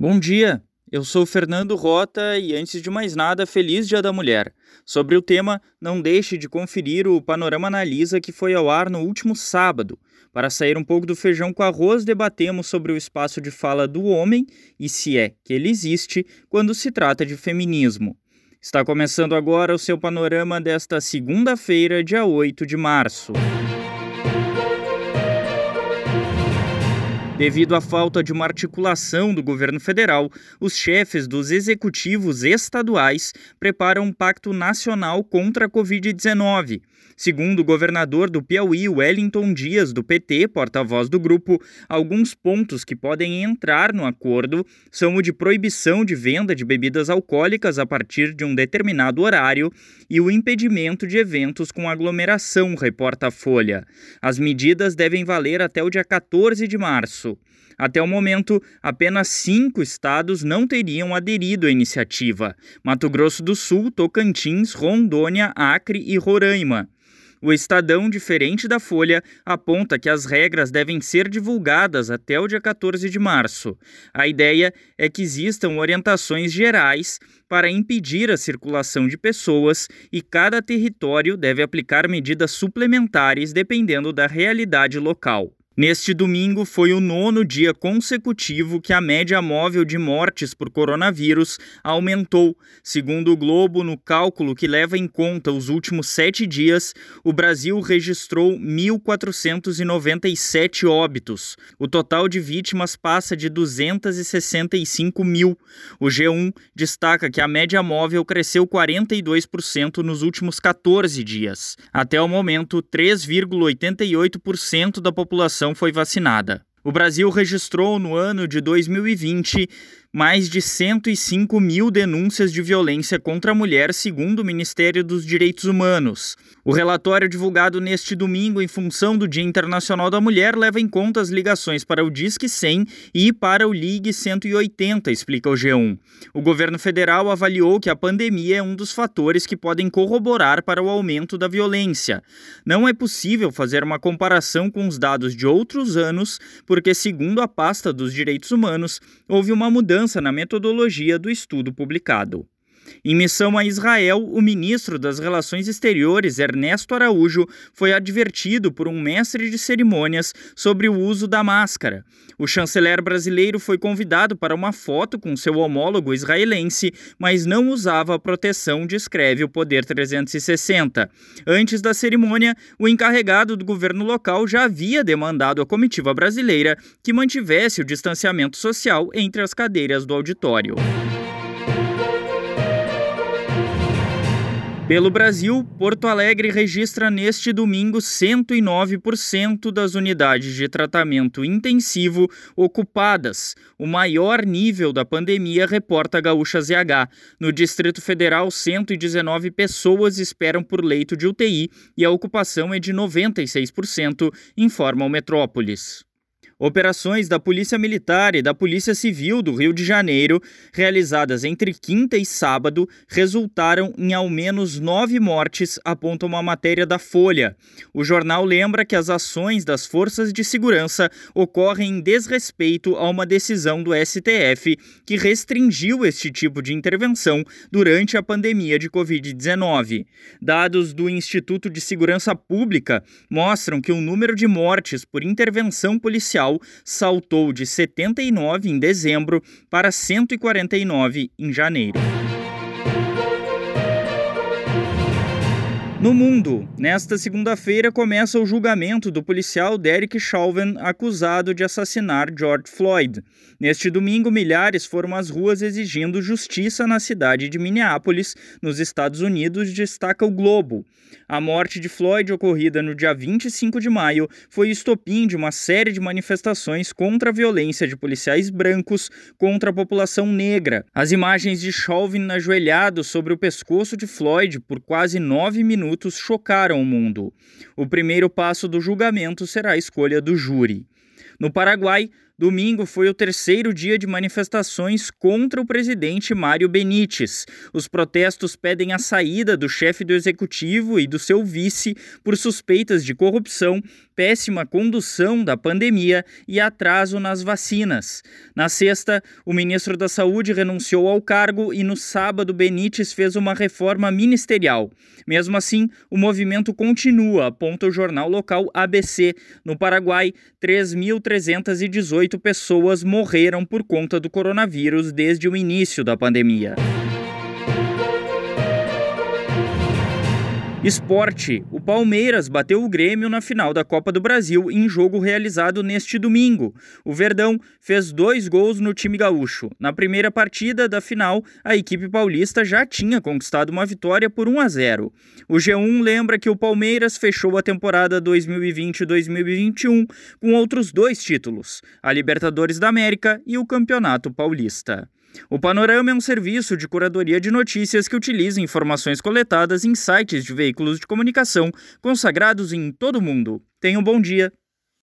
Bom dia, eu sou Fernando Rota e antes de mais nada, feliz Dia da Mulher. Sobre o tema, não deixe de conferir o Panorama Analisa que foi ao ar no último sábado. Para sair um pouco do feijão com arroz, debatemos sobre o espaço de fala do homem e se é que ele existe quando se trata de feminismo. Está começando agora o seu panorama desta segunda-feira, dia 8 de março. Devido à falta de uma articulação do governo federal, os chefes dos executivos estaduais preparam um pacto nacional contra a Covid-19. Segundo o governador do Piauí, Wellington Dias, do PT, porta-voz do grupo, alguns pontos que podem entrar no acordo são o de proibição de venda de bebidas alcoólicas a partir de um determinado horário e o impedimento de eventos com aglomeração, reporta a Folha. As medidas devem valer até o dia 14 de março. Até o momento, apenas cinco estados não teriam aderido à iniciativa: Mato Grosso do Sul, Tocantins, Rondônia, Acre e Roraima. O Estadão, diferente da Folha, aponta que as regras devem ser divulgadas até o dia 14 de março. A ideia é que existam orientações gerais para impedir a circulação de pessoas e cada território deve aplicar medidas suplementares dependendo da realidade local. Neste domingo foi o nono dia consecutivo que a média móvel de mortes por coronavírus aumentou. Segundo o Globo, no cálculo que leva em conta os últimos sete dias, o Brasil registrou 1.497 óbitos. O total de vítimas passa de 265 mil. O G1 destaca que a média móvel cresceu 42% nos últimos 14 dias. Até o momento, 3,88% da população população foi vacinada. O Brasil registrou no ano de 2020 mais de 105 mil denúncias de violência contra a mulher, segundo o Ministério dos Direitos Humanos. O relatório divulgado neste domingo, em função do Dia Internacional da Mulher, leva em conta as ligações para o Disque 100 e para o Ligue 180, explica o G1. O governo federal avaliou que a pandemia é um dos fatores que podem corroborar para o aumento da violência. Não é possível fazer uma comparação com os dados de outros anos, porque, segundo a pasta dos direitos humanos, houve uma mudança mudança na metodologia do estudo publicado. Em missão a Israel, o ministro das Relações Exteriores, Ernesto Araújo, foi advertido por um mestre de cerimônias sobre o uso da máscara. O chanceler brasileiro foi convidado para uma foto com seu homólogo israelense, mas não usava a proteção, descreve o Poder 360. Antes da cerimônia, o encarregado do governo local já havia demandado à comitiva brasileira que mantivesse o distanciamento social entre as cadeiras do auditório. Pelo Brasil, Porto Alegre registra neste domingo 109% das unidades de tratamento intensivo ocupadas, o maior nível da pandemia, reporta Gaúcha ZH. No Distrito Federal, 119 pessoas esperam por leito de UTI e a ocupação é de 96%, informa o Metrópolis. Operações da Polícia Militar e da Polícia Civil do Rio de Janeiro, realizadas entre quinta e sábado, resultaram em ao menos nove mortes, aponta uma matéria da Folha. O jornal lembra que as ações das forças de segurança ocorrem em desrespeito a uma decisão do STF que restringiu este tipo de intervenção durante a pandemia de Covid-19. Dados do Instituto de Segurança Pública mostram que o número de mortes por intervenção policial saltou de 79 em dezembro para 149 em janeiro. No mundo, nesta segunda-feira começa o julgamento do policial Derek Chauvin acusado de assassinar George Floyd. Neste domingo, milhares foram às ruas exigindo justiça na cidade de Minneapolis, nos Estados Unidos, destaca o Globo. A morte de Floyd, ocorrida no dia 25 de maio, foi estopim de uma série de manifestações contra a violência de policiais brancos contra a população negra. As imagens de Chauvin ajoelhado sobre o pescoço de Floyd por quase nove minutos minutos chocaram o mundo. O primeiro passo do julgamento será a escolha do júri. No Paraguai, Domingo foi o terceiro dia de manifestações contra o presidente Mário Benítez. Os protestos pedem a saída do chefe do executivo e do seu vice por suspeitas de corrupção, péssima condução da pandemia e atraso nas vacinas. Na sexta, o ministro da Saúde renunciou ao cargo e no sábado Benítez fez uma reforma ministerial. Mesmo assim, o movimento continua, aponta o jornal local ABC. No Paraguai, 3.318 18 pessoas morreram por conta do coronavírus desde o início da pandemia. Esporte: o Palmeiras bateu o Grêmio na final da Copa do Brasil em jogo realizado neste domingo. O Verdão fez dois gols no time gaúcho. Na primeira partida da final, a equipe paulista já tinha conquistado uma vitória por 1 a 0. O G1 lembra que o Palmeiras fechou a temporada 2020-2021 com outros dois títulos: a Libertadores da América e o Campeonato Paulista. O Panorama é um serviço de curadoria de notícias que utiliza informações coletadas em sites de veículos de comunicação consagrados em todo o mundo. Tenha um bom dia.